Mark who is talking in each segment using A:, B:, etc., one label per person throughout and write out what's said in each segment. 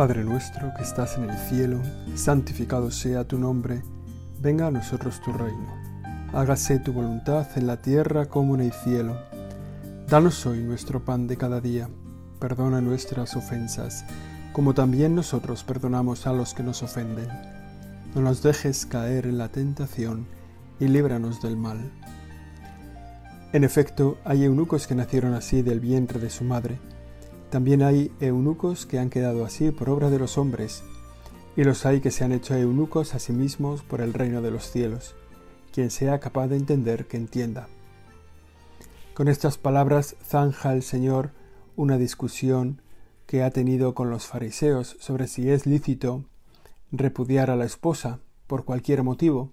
A: Padre nuestro que estás en el cielo, santificado sea tu nombre, venga a nosotros tu reino. Hágase tu voluntad en la tierra como en el cielo. Danos hoy nuestro pan de cada día. Perdona nuestras ofensas, como también nosotros perdonamos a los que nos ofenden. No nos dejes caer en la tentación y líbranos del mal. En efecto, hay eunucos que nacieron así del vientre de su madre también hay eunucos que han quedado así por obra de los hombres, y los hay que se han hecho eunucos a sí mismos por el reino de los cielos. Quien sea capaz de entender, que entienda. Con estas palabras zanja el Señor una discusión que ha tenido con los fariseos sobre si es lícito repudiar a la esposa por cualquier motivo.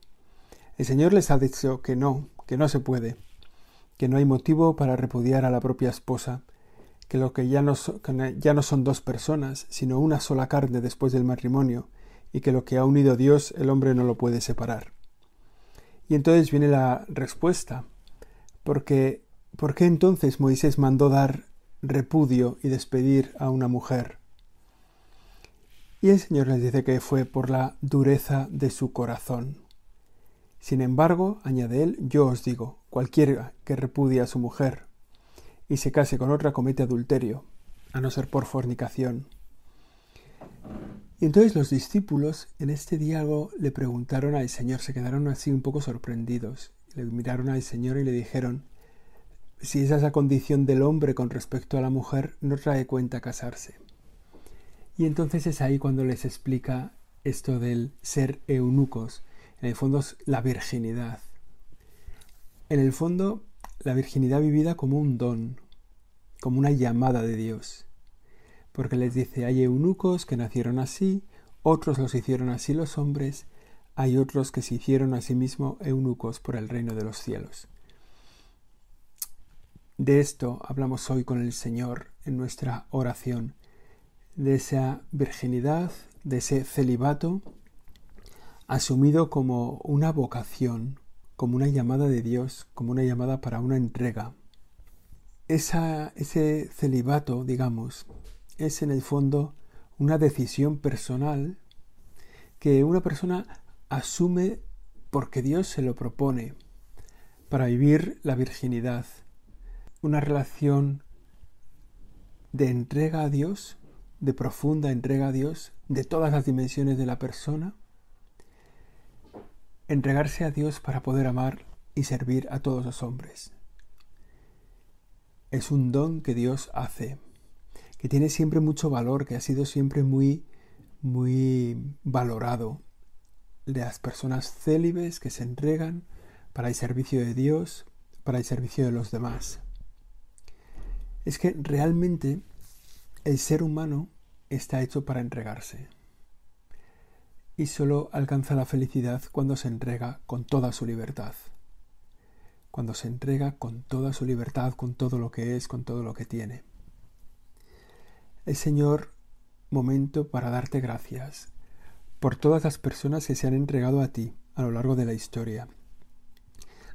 A: El Señor les ha dicho que no, que no se puede, que no hay motivo para repudiar a la propia esposa, que lo que ya no, son dos personas, sino una sola carne después del matrimonio, y que lo que ha unido Dios el hombre no lo puede separar. Y entonces viene la respuesta, porque ¿por qué entonces Moisés mandó dar repudio y despedir a una mujer? Y el Señor les dice que fue por la dureza de su corazón. Sin embargo, añade él, yo os digo, cualquiera que repudie a su mujer y se case con otra comete adulterio, a no ser por fornicación. Y entonces los discípulos en este diálogo le preguntaron al Señor, se quedaron así un poco sorprendidos, le miraron al Señor y le dijeron, si esa es la condición del hombre con respecto a la mujer, no trae cuenta casarse. Y entonces es ahí cuando les explica esto del ser eunucos, en el fondo es la virginidad. En el fondo la virginidad vivida como un don, como una llamada de Dios. Porque les dice, hay eunucos que nacieron así, otros los hicieron así los hombres, hay otros que se hicieron a sí mismos eunucos por el reino de los cielos. De esto hablamos hoy con el Señor en nuestra oración, de esa virginidad, de ese celibato, asumido como una vocación, como una llamada de Dios, como una llamada para una entrega. Esa, ese celibato, digamos, es en el fondo una decisión personal que una persona asume porque Dios se lo propone para vivir la virginidad, una relación de entrega a Dios, de profunda entrega a Dios, de todas las dimensiones de la persona, entregarse a Dios para poder amar y servir a todos los hombres. Es un don que Dios hace, que tiene siempre mucho valor, que ha sido siempre muy, muy valorado. De las personas célibes que se entregan para el servicio de Dios, para el servicio de los demás. Es que realmente el ser humano está hecho para entregarse y solo alcanza la felicidad cuando se entrega con toda su libertad. Cuando se entrega con toda su libertad, con todo lo que es, con todo lo que tiene. El Señor, momento para darte gracias por todas las personas que se han entregado a ti a lo largo de la historia.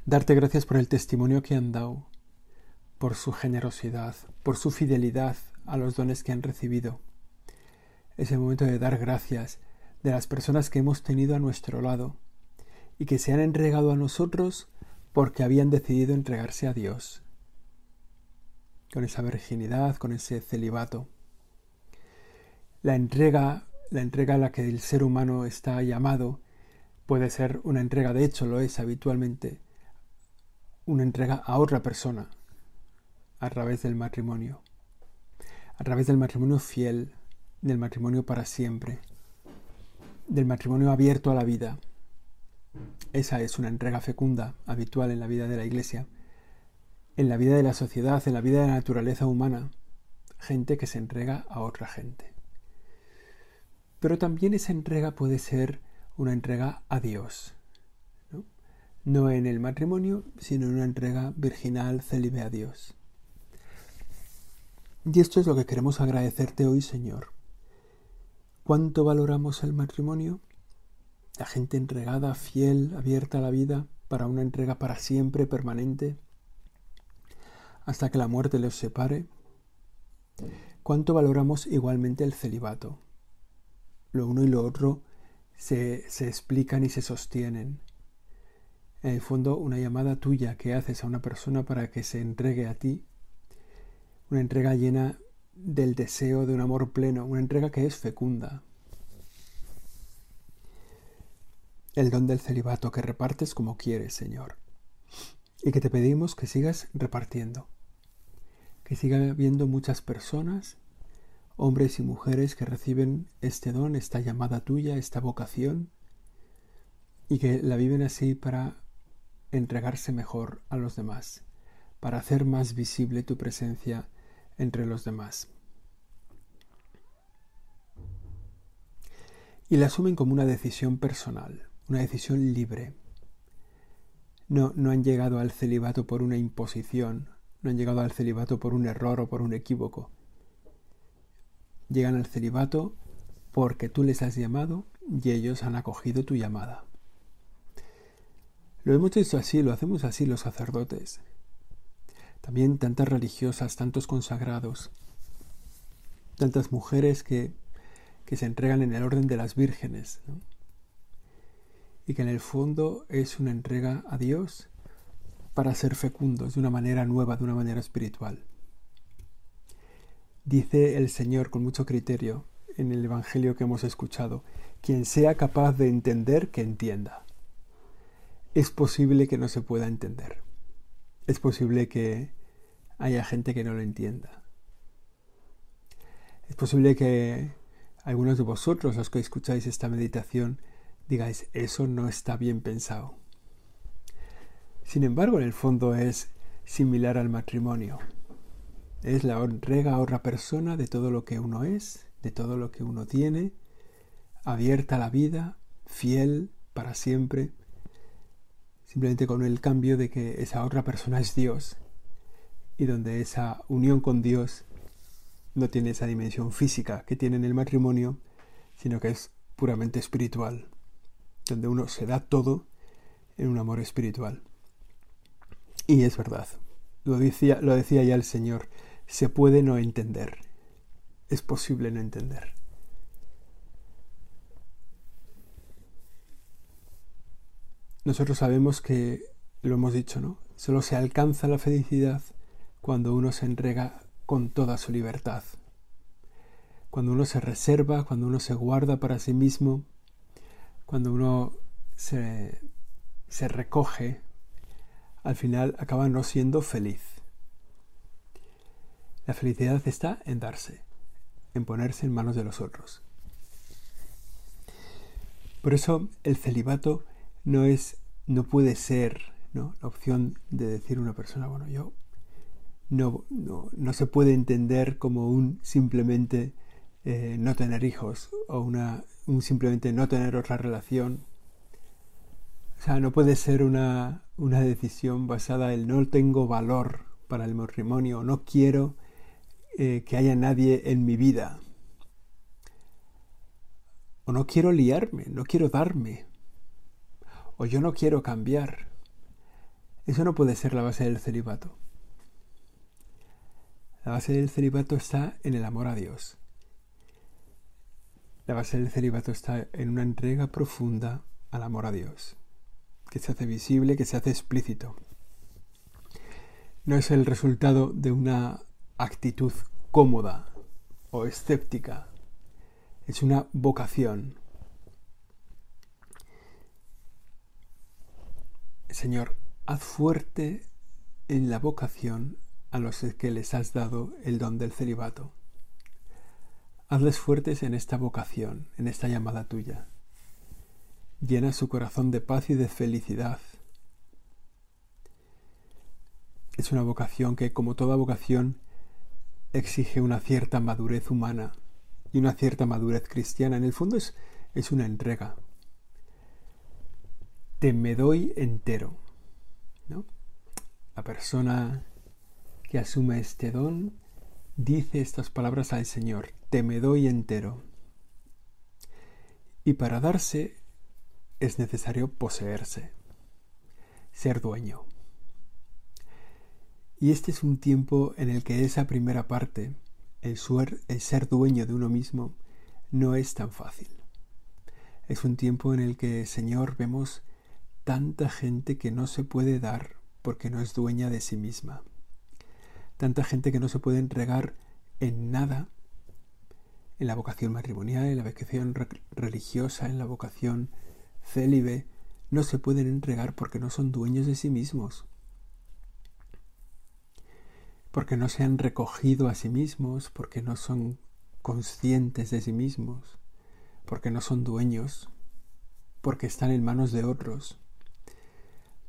A: Darte gracias por el testimonio que han dado, por su generosidad, por su fidelidad a los dones que han recibido. Es el momento de dar gracias de las personas que hemos tenido a nuestro lado y que se han entregado a nosotros porque habían decidido entregarse a Dios, con esa virginidad, con ese celibato. La entrega, la entrega a la que el ser humano está llamado, puede ser una entrega, de hecho lo es habitualmente, una entrega a otra persona a través del matrimonio, a través del matrimonio fiel, del matrimonio para siempre del matrimonio abierto a la vida. Esa es una entrega fecunda, habitual en la vida de la Iglesia, en la vida de la sociedad, en la vida de la naturaleza humana, gente que se entrega a otra gente. Pero también esa entrega puede ser una entrega a Dios, no, en el matrimonio, sino en una entrega virginal, célibe a Dios. Y esto es lo que queremos agradecerte hoy, Señor ¿Cuánto valoramos el matrimonio? La gente entregada, fiel, abierta a la vida, para una entrega para siempre, permanente, hasta que la muerte los separe. ¿Cuánto valoramos igualmente el celibato? lo uno y lo otro se, se explican y se sostienen. En el fondo, una llamada tuya que haces a una persona para que se entregue a ti, una entrega llena del deseo de un amor pleno, una entrega que es fecunda. El don del celibato que repartes como quieres, Señor, y que te pedimos que sigas repartiendo, que siga habiendo muchas personas, hombres y mujeres que reciben este don, esta llamada tuya, esta vocación, y que la viven así para entregarse mejor a los demás, para hacer más visible tu presencia entre los demás. Y la asumen como una decisión personal, una decisión libre. No, no han llegado al celibato por una imposición, no han llegado al celibato por un error o por un equívoco. Llegan al celibato porque tú les has llamado y ellos han acogido tu llamada. Lo hemos hecho así, lo hacemos así los sacerdotes. También tantas religiosas, tantos consagrados, tantas mujeres que, que se entregan en el orden de las vírgenes. Y que en el fondo es una entrega a Dios para ser fecundos de una manera nueva, de una manera espiritual. Dice el Señor con mucho criterio en el Evangelio que hemos escuchado, quien sea capaz de entender, que entienda es posible que no se pueda entender. Es posible que haya gente que no lo entienda. Es posible que algunos de vosotros, los que escucháis esta meditación, digáis, eso no está bien pensado. Sin embargo, en el fondo es similar al matrimonio. Es la entrega a otra persona de todo lo que uno es, de todo lo que uno tiene, abierta a la vida, fiel para siempre simplemente con el cambio de que esa otra persona es Dios y donde esa unión con Dios no tiene esa dimensión física que tiene en el matrimonio, sino que es puramente espiritual, donde uno se da todo en un amor espiritual. Y es verdad, lo decía, lo decía ya el Señor, se puede no entender, es posible no entender. Nosotros sabemos que, lo hemos dicho, ¿no? Solo se alcanza la felicidad cuando uno se entrega con toda su libertad. Cuando uno se reserva, cuando uno se guarda para sí mismo, cuando uno se, se recoge, al final acaba no siendo feliz. La felicidad está en darse, en ponerse en manos de los otros. Por eso el celibato no es, no puede ser ¿no? la opción de decir una persona, bueno, yo no, no, no se puede entender como un simplemente eh, no tener hijos o una, un simplemente no tener otra relación. O sea, no puede ser una, una decisión basada en no tengo valor para el matrimonio, no quiero eh, que haya nadie en mi vida. O no quiero liarme, no quiero darme o yo no quiero cambiar. Eso no puede ser la base del celibato. La base del celibato está en el amor a Dios. La base del celibato está en una entrega profunda al amor a Dios, que se hace visible, que se hace explícito. No es el resultado de una actitud cómoda o escéptica, es una vocación, Señor, haz fuerte en la vocación a los que les has dado el don del celibato. Hazles fuertes en esta vocación, en esta llamada tuya. Llena su corazón de paz y de felicidad. Es una vocación que, como toda vocación, exige una cierta madurez humana y una cierta madurez cristiana. En el fondo es, es una entrega, te me doy entero. ¿no? La persona que asume este don dice estas palabras al Señor, te me doy entero. Y para darse es necesario poseerse, ser dueño. Y este es un tiempo en el que esa primera parte, el, el ser dueño de uno mismo, no es tan fácil. Es un tiempo en el que, Señor, vemos tanta gente que no se puede dar porque no es dueña de sí misma. Tanta gente que no se puede entregar en nada, en la vocación matrimonial, en la vocación religiosa, en la vocación célibe, no se pueden entregar porque no son dueños de sí mismos, porque no se han recogido a sí mismos, porque no son conscientes de sí mismos, porque no son dueños, porque están en manos de otros,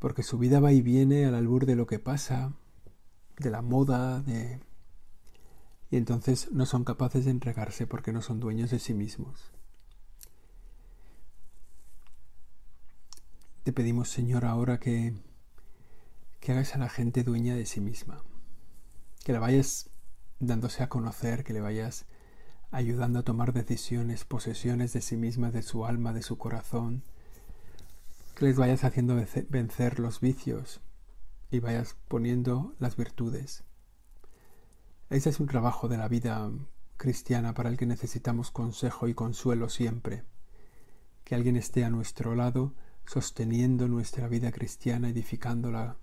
A: porque su vida va y viene al albur de lo que pasa, de la moda, de... y entonces no son capaces de entregarse porque no son dueños de sí mismos. Te pedimos, Señor, ahora que, que hagas a la gente dueña de sí misma, que la vayas dándose a conocer, que le vayas ayudando a tomar decisiones, posesiones de sí misma, de su alma, de su corazón, que les vayas haciendo vencer los vicios y vayas poniendo las virtudes. Ese es un trabajo de la vida cristiana para el que necesitamos consejo y consuelo siempre. Que alguien esté a nuestro lado sosteniendo nuestra vida cristiana, edificándola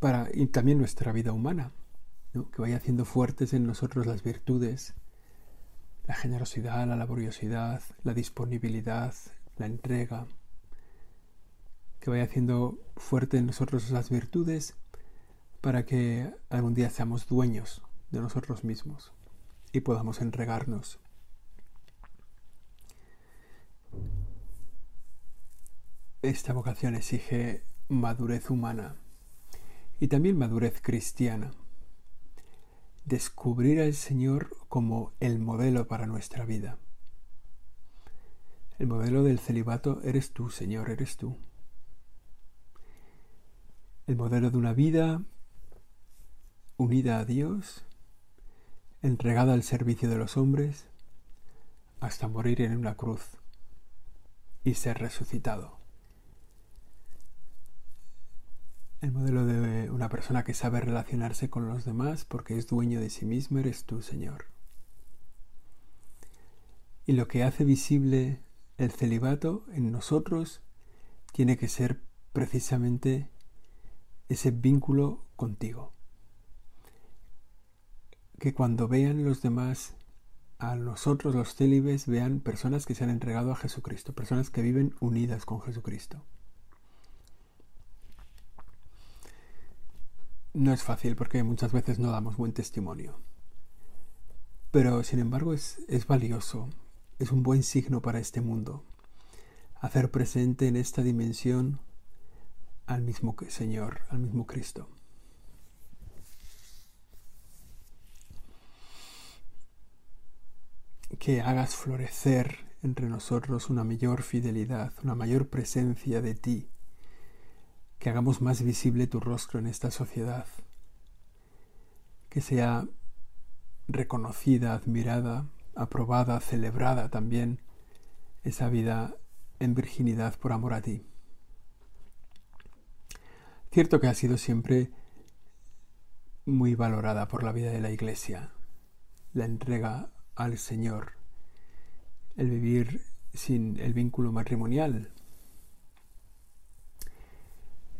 A: para, y también nuestra vida humana, que vaya haciendo fuertes en nosotros las virtudes, la generosidad, la laboriosidad, la disponibilidad, la entrega, que vaya haciendo fuerte en nosotros las virtudes para que algún día seamos dueños de nosotros mismos y podamos entregarnos Esta vocación exige madurez humana y también madurez cristiana. Descubrir al Señor como el modelo para nuestra vida. El modelo del celibato eres tú, Señor, eres tú. El modelo de una vida unida a Dios, entregada al servicio de los hombres, hasta morir en una cruz y ser resucitado. El modelo de una persona que sabe relacionarse con los demás porque es dueño de sí mismo eres tú, Señor. Y lo que hace visible el celibato en nosotros tiene que ser precisamente ese vínculo contigo. Que cuando vean los demás a nosotros los célibes vean personas que se han entregado a Jesucristo, personas que viven unidas con Jesucristo. No es fácil porque muchas veces no damos buen testimonio. Pero sin embargo es, es valioso, es un buen signo para este mundo. Hacer presente en esta dimensión al mismo Señor, al mismo Cristo. Que hagas florecer entre nosotros una mayor fidelidad, una mayor presencia de ti que hagamos más visible tu rostro en esta sociedad, que sea reconocida, admirada, aprobada, celebrada también esa vida en virginidad por amor a ti. Cierto que ha sido siempre muy valorada por la vida de la Iglesia, la entrega al Señor, el vivir sin el vínculo matrimonial,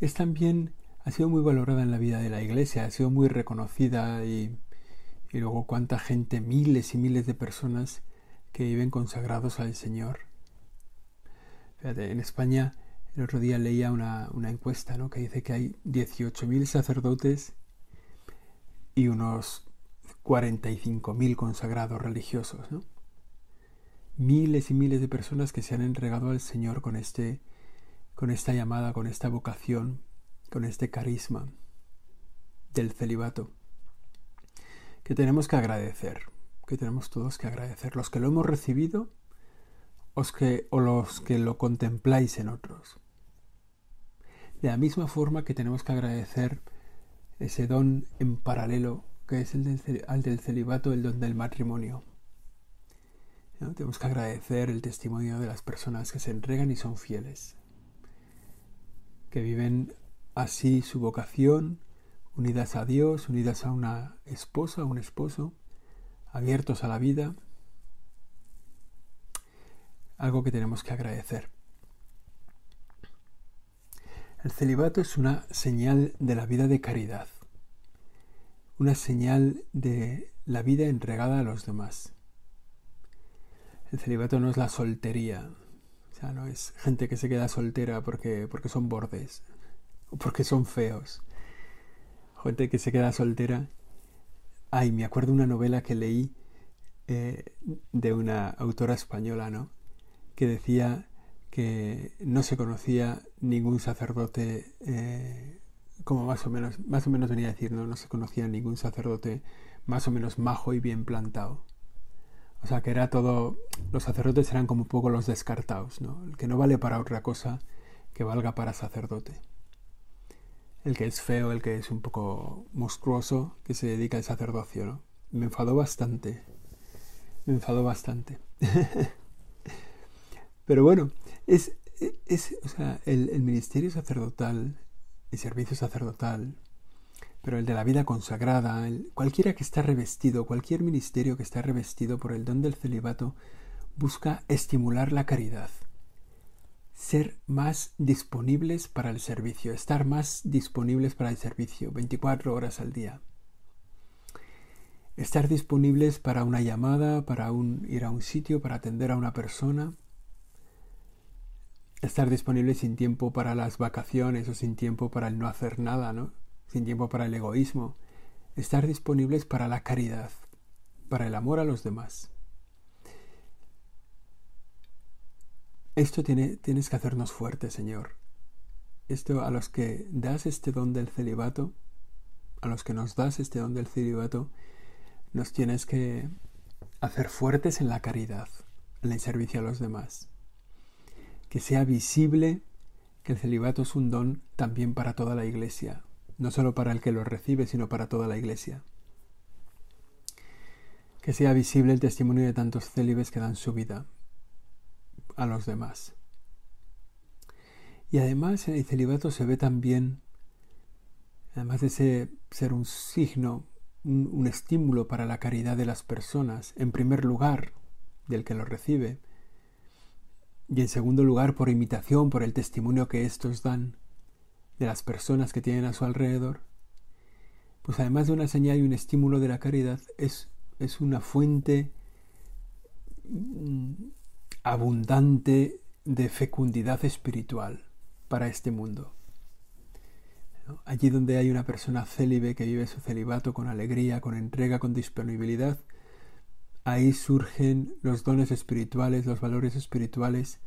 A: es también, ha sido muy valorada en la vida de la iglesia, ha sido muy reconocida y, y luego cuánta gente, miles y miles de personas que viven consagrados al Señor. en España el otro día leía una, una encuesta ¿no? que dice que hay 18.000 sacerdotes y unos 45.000 consagrados religiosos. ¿no? Miles y miles de personas que se han entregado al Señor con este con esta llamada, con esta vocación, con este carisma del celibato, que tenemos que agradecer, que tenemos todos que agradecer, los que lo hemos recibido o los que lo contempláis en otros. De la misma forma que tenemos que agradecer ese don en paralelo que es el del, al del celibato, el don del matrimonio. Tenemos que agradecer el testimonio de las personas que se entregan y son fieles que viven así su vocación, unidas a Dios, unidas a una esposa, un esposo, abiertos a la vida. algo que tenemos que agradecer. El celibato es una señal de la vida de caridad, una señal de la vida entregada a los demás. El celibato no es la soltería, sea, no es gente que se queda soltera porque, porque son bordes o porque son feos. Gente que se queda soltera. Ay, me acuerdo una novela que leí eh, de una autora española, ¿no? Que decía que no se conocía ningún sacerdote, eh, como más o menos, más o menos venía a decir, ¿no? No se conocía ningún sacerdote más o menos majo y bien plantado. O sea, que era todo, los sacerdotes eran como un poco los descartados, ¿no? El que no vale para otra cosa que valga para sacerdote. El que es feo, el que es un poco monstruoso, que se dedica al sacerdocio, ¿no? Me enfadó bastante me enfadó bastante. Pero bueno, es, es o sea, el, ministerio sacerdotal, el servicio sacerdotal, pero el de la vida consagrada, cualquiera que está revestido, cualquier ministerio que está revestido por el don del celibato, busca estimular la caridad, ser más disponibles para el servicio, estar más disponibles para el servicio 24 horas al día. Estar disponibles para una llamada, para un, ir a un sitio, para atender a una persona, estar disponibles sin tiempo para las vacaciones o sin tiempo para el no hacer nada, ¿no? Sin tiempo para el egoísmo, estar disponibles para la caridad, para el amor a los demás. Esto tiene, tienes que hacernos fuertes, Señor. Esto a los que das este don del celibato, a los que nos das este don del celibato, nos tienes que hacer fuertes en la caridad, en el servicio a los demás. Que sea visible que el celibato es un don también para toda la iglesia, no solo para el que lo recibe, sino para toda la iglesia. Que sea visible el testimonio de tantos célibes que dan su vida a los demás. Y además en el celibato se ve también, además de ser un signo un, estímulo para la caridad de las personas, en primer lugar, del que lo recibe, y en segundo lugar por imitación, por el testimonio que éstos dan de las personas que tienen a su alrededor, pues además de una señal y un estímulo de la caridad, es, es una fuente mm, abundante de fecundidad espiritual para este mundo. Allí donde hay una persona célibe que vive su celibato con alegría, con entrega, con disponibilidad, ahí surgen los dones espirituales, los valores espirituales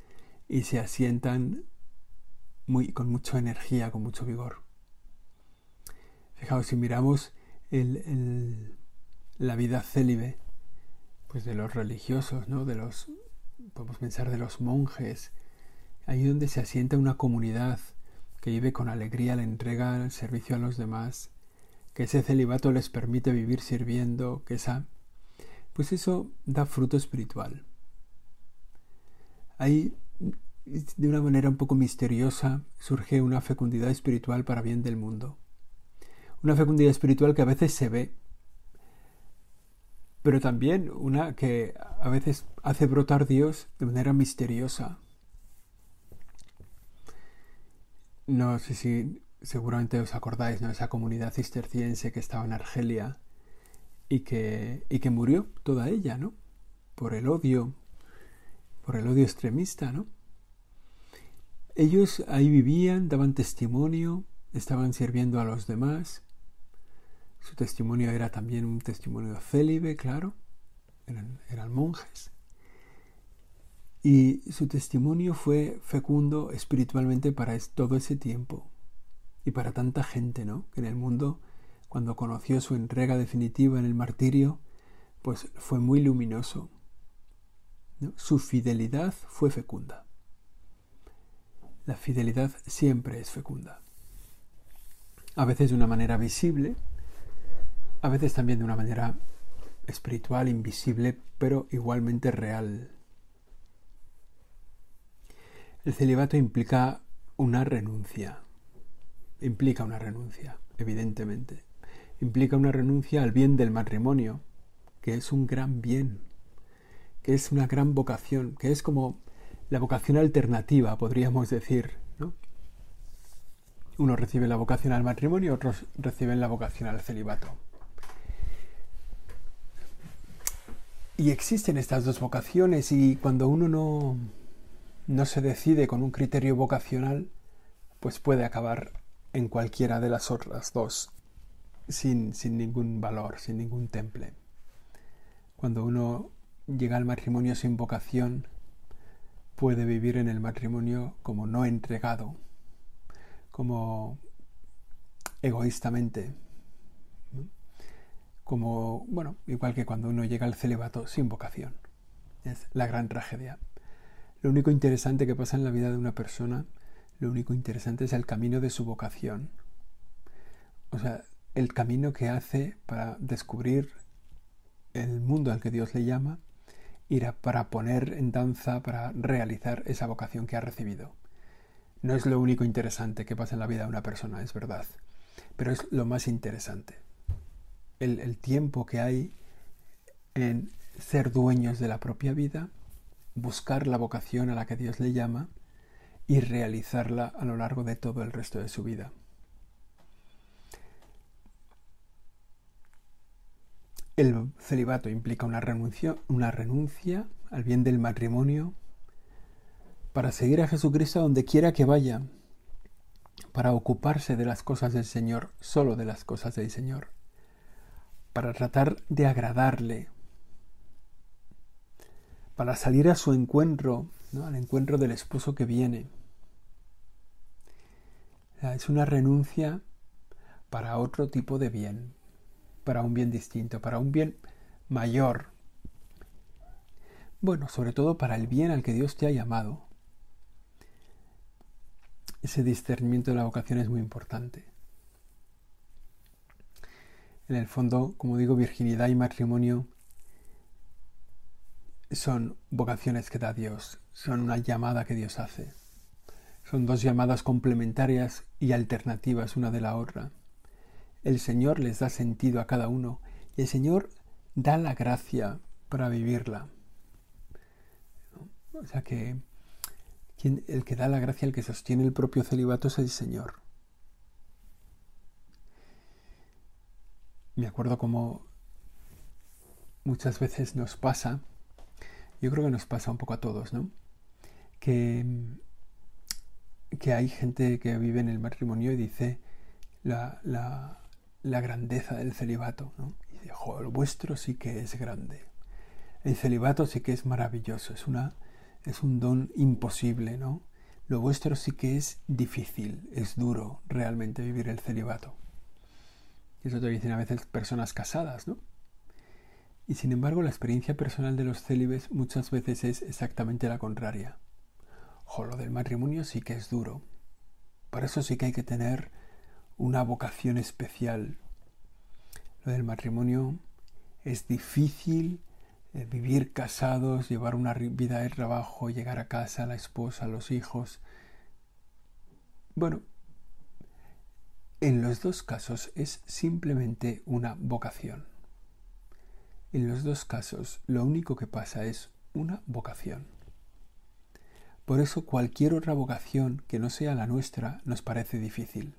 A: y se asientan muy, con mucha energía, con mucho vigor. Fijaos, si miramos la vida célibe, pues de los religiosos, ¿no? De los, podemos pensar de los monjes, ahí donde se asienta una comunidad, que vive con alegría la entrega, el servicio a los demás, que ese celibato les permite vivir sirviendo, que esa, pues eso da fruto espiritual. Ahí, de una manera un poco misteriosa, surge una fecundidad espiritual para bien del mundo. Una fecundidad espiritual que a veces se ve, pero también una que a veces hace brotar Dios de manera misteriosa, No sé si seguramente os acordáis, ¿no? Esa comunidad cisterciense que estaba en Argelia y que, y que murió toda ella, ¿no? Por el odio, por el odio extremista, ¿no? Ellos ahí vivían, daban testimonio, estaban sirviendo a los demás. Su testimonio era también un testimonio célibe, claro. Eran, eran monjes. Y su testimonio fue fecundo espiritualmente para todo ese tiempo y para tanta gente, ¿no? Que en el mundo, cuando conoció su entrega definitiva en el martirio, pues fue muy luminoso. Su fidelidad fue fecunda. La fidelidad siempre es fecunda. A veces de una manera visible, a veces también de una manera espiritual, invisible, pero igualmente real. El celibato implica una renuncia. Implica una renuncia, evidentemente. Implica una renuncia al bien del matrimonio, que es un gran bien, que es una gran vocación, que es como la vocación alternativa, podríamos decir. ¿no? Unos reciben la vocación al matrimonio, otros reciben la vocación al celibato. Y existen estas dos vocaciones y cuando uno no, no se decide con un criterio vocacional, pues puede acabar en cualquiera de las otras dos, sin, sin ningún valor, sin ningún temple. Cuando uno llega al matrimonio sin vocación, puede vivir en el matrimonio como no entregado, como egoístamente, como, bueno, igual que cuando uno llega al celibato sin vocación. Es la gran tragedia. Lo único interesante que pasa en la vida de una persona, lo único interesante es el camino de su vocación. O sea, el camino que hace para descubrir el mundo al que Dios le llama ir para poner en danza, para realizar esa vocación que ha recibido. No es lo único interesante que pasa en la vida de una persona, es verdad, pero es lo más interesante. El, el tiempo que hay en ser dueños de la propia vida, buscar la vocación a la que Dios le llama y realizarla a lo largo de todo el resto de su vida. El celibato implica una renuncia, una renuncia al bien del matrimonio para seguir a Jesucristo donde quiera que vaya, para ocuparse de las cosas del Señor, solo de las cosas del Señor, para tratar de agradarle, para salir a su encuentro, al encuentro del esposo que viene. Es una renuncia para otro tipo de bien, para un bien distinto, para un bien mayor. Bueno, sobre todo para el bien al que Dios te ha llamado. Ese discernimiento de la vocación es muy importante. En el fondo, como digo, virginidad y matrimonio son vocaciones que da Dios, son una llamada que Dios hace. Son dos llamadas complementarias y alternativas una de la otra el Señor les da sentido a cada uno y el Señor da la gracia para vivirla. O sea que el que da la gracia, el que sostiene el propio celibato es el Señor. Me acuerdo como muchas veces nos pasa, yo creo que nos pasa un poco a todos, ¿no? Que, que hay gente que vive en el matrimonio y dice la, la, la grandeza del celibato. ¿no? Y dice, el vuestro sí que es grande. El celibato sí que es maravilloso, es, una, es un don imposible, ¿no? Lo vuestro sí que es difícil, es duro realmente vivir el celibato. Eso te dicen a veces personas casadas, ¿no? Y sin embargo, la experiencia personal de los célibes muchas veces es exactamente la contraria. Lo del matrimonio sí que es duro. Para eso sí que hay que tener una vocación especial. Lo del matrimonio es difícil eh, vivir casados, llevar una vida de trabajo, llegar a casa, la esposa, los hijos. Bueno, en los dos casos es simplemente una vocación. En los dos casos lo único que pasa es una vocación. Por eso cualquier otra vocación que no sea la nuestra nos parece difícil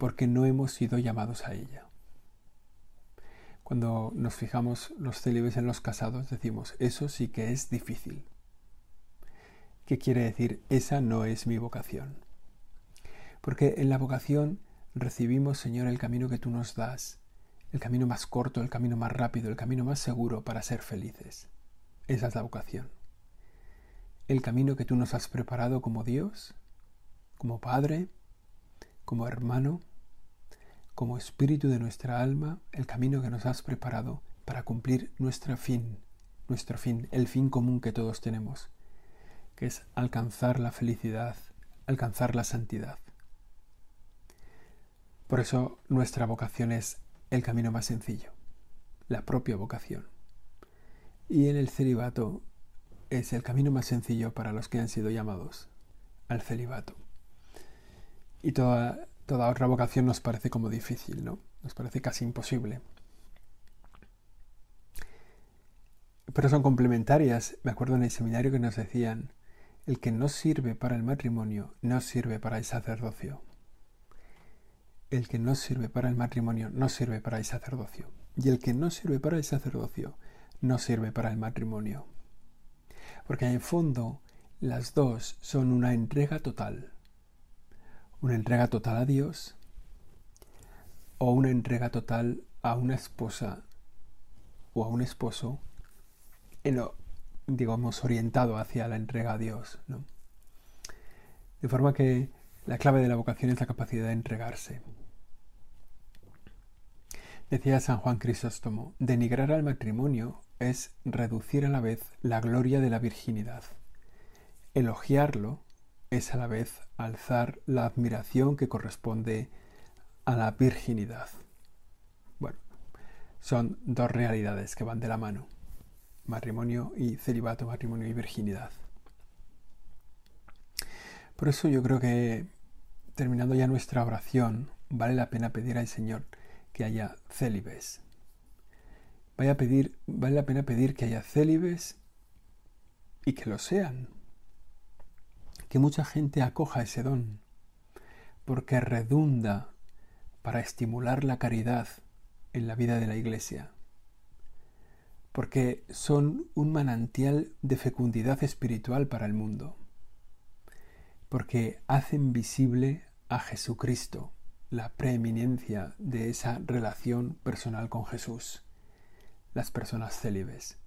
A: porque no hemos sido llamados a ella. Cuando nos fijamos los célibes en los casados, decimos, eso sí que es difícil. ¿Qué quiere decir? Esa no es mi vocación. Porque en la vocación recibimos, Señor, el camino que tú nos das, el camino más corto, el camino más rápido, el camino más seguro para ser felices. Esa es la vocación. El camino que tú nos has preparado como Dios, como Padre, como hermano, como espíritu de nuestra alma el camino que nos has preparado para cumplir nuestro fin, nuestro fin, el fin común que todos tenemos, que es alcanzar la felicidad, alcanzar la santidad. Por eso nuestra vocación es el camino más sencillo, la propia vocación. Y en el celibato es el camino más sencillo para los que han sido llamados al celibato. Y toda toda otra vocación nos parece como difícil, ¿no? Nos parece casi imposible. Pero son complementarias. Me acuerdo en el seminario que nos decían el que no sirve para el matrimonio no sirve para el sacerdocio. El que no sirve para el matrimonio no sirve para el sacerdocio. Y el que no sirve para el sacerdocio no sirve para el matrimonio. Porque en el fondo las dos son una entrega total. Una entrega total a Dios o una entrega total a una esposa o a un esposo en lo, digamos, orientado hacia la entrega a Dios. ¿no? De forma que la clave de la vocación es la capacidad de entregarse. Decía San Juan Crisóstomo, denigrar al matrimonio es reducir a la vez la gloria de la virginidad. Elogiarlo es a la vez alzar la admiración que corresponde a la virginidad. Bueno, son dos realidades que van de la mano matrimonio y celibato, matrimonio y virginidad. Por eso yo creo que terminando ya nuestra oración, vale la pena pedir al Señor que haya célibes. Vaya pedir, vale la pena pedir que haya célibes y que lo sean. Que mucha gente acoja ese don, porque redunda para estimular la caridad en la vida de la Iglesia porque son un manantial de fecundidad espiritual para el mundo, porque hacen visible a Jesucristo, la preeminencia de esa relación personal con Jesús, las personas célibes.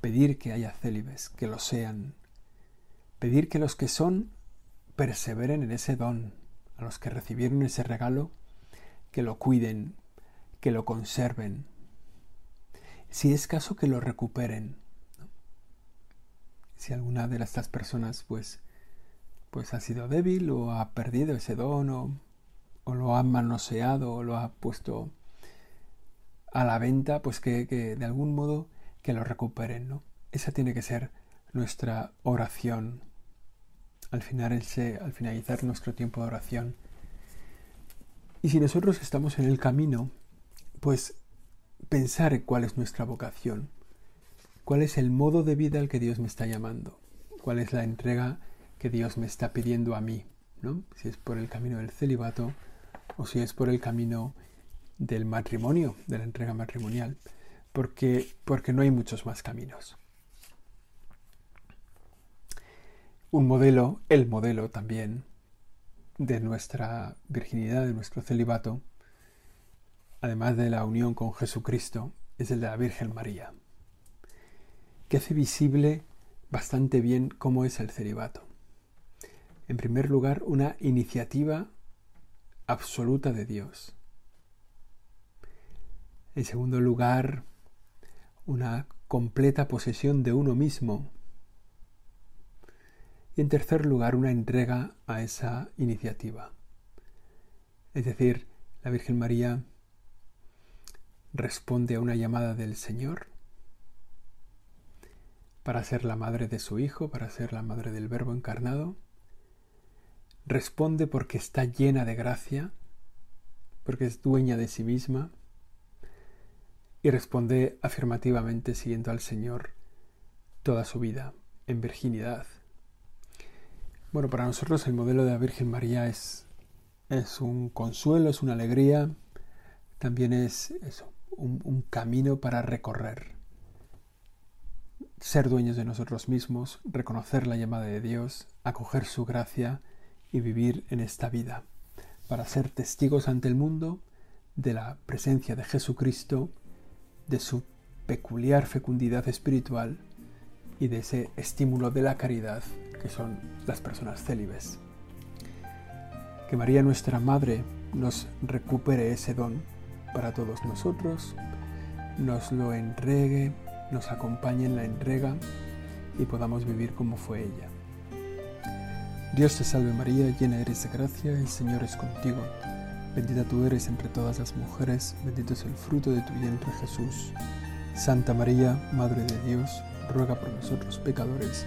A: Pedir que haya célibes, que lo sean. Pedir que los que son perseveren en ese don, a los que recibieron ese regalo, que lo cuiden, que lo conserven, si es caso que lo recuperen. Si alguna de estas personas pues, pues ha sido débil o ha perdido ese don o, o lo ha manoseado o lo ha puesto a la venta, pues que, que, de algún modo que lo recuperen, ¿no? Esa tiene que ser nuestra oración. Al, final, al finalizar nuestro tiempo de oración. Y si nosotros estamos en el camino, pues pensar cuál es nuestra vocación, cuál es el modo de vida al que Dios me está llamando, cuál es la entrega que Dios me está pidiendo a mí, ¿no? si es por el camino del celibato o si es por el camino del matrimonio, de la entrega matrimonial, porque, porque no hay muchos más caminos. Un modelo, el modelo también de nuestra virginidad, de nuestro celibato, además de la unión con Jesucristo, es el de la Virgen María, que hace visible bastante bien cómo es el celibato. En primer lugar, una iniciativa absoluta de Dios. En segundo lugar, una completa posesión de uno mismo. Y en tercer lugar, una entrega a esa iniciativa. Es decir, la Virgen María responde a una llamada del Señor para ser la madre de su Hijo, para ser la madre del Verbo encarnado. Responde porque está llena de gracia, porque es dueña de sí misma, y responde afirmativamente siguiendo al Señor toda su vida en virginidad. Bueno, para nosotros el modelo de la Virgen María es, es un consuelo, es una alegría, también es un, camino para recorrer. Ser dueños de nosotros mismos, reconocer la llamada de Dios, acoger su gracia y vivir en esta vida, para ser testigos ante el mundo de la presencia de Jesucristo, de su peculiar fecundidad espiritual y de ese estímulo de la caridad que son las personas célibes. Que María nuestra Madre nos recupere ese don para todos nosotros, nos lo entregue, nos acompañe en la entrega y podamos vivir como fue ella. Dios te salve María, llena eres de gracia, el Señor es contigo. Bendita tú eres entre todas las mujeres, bendito es el fruto de tu vientre Jesús. Santa María, Madre de Dios, ruega por nosotros pecadores,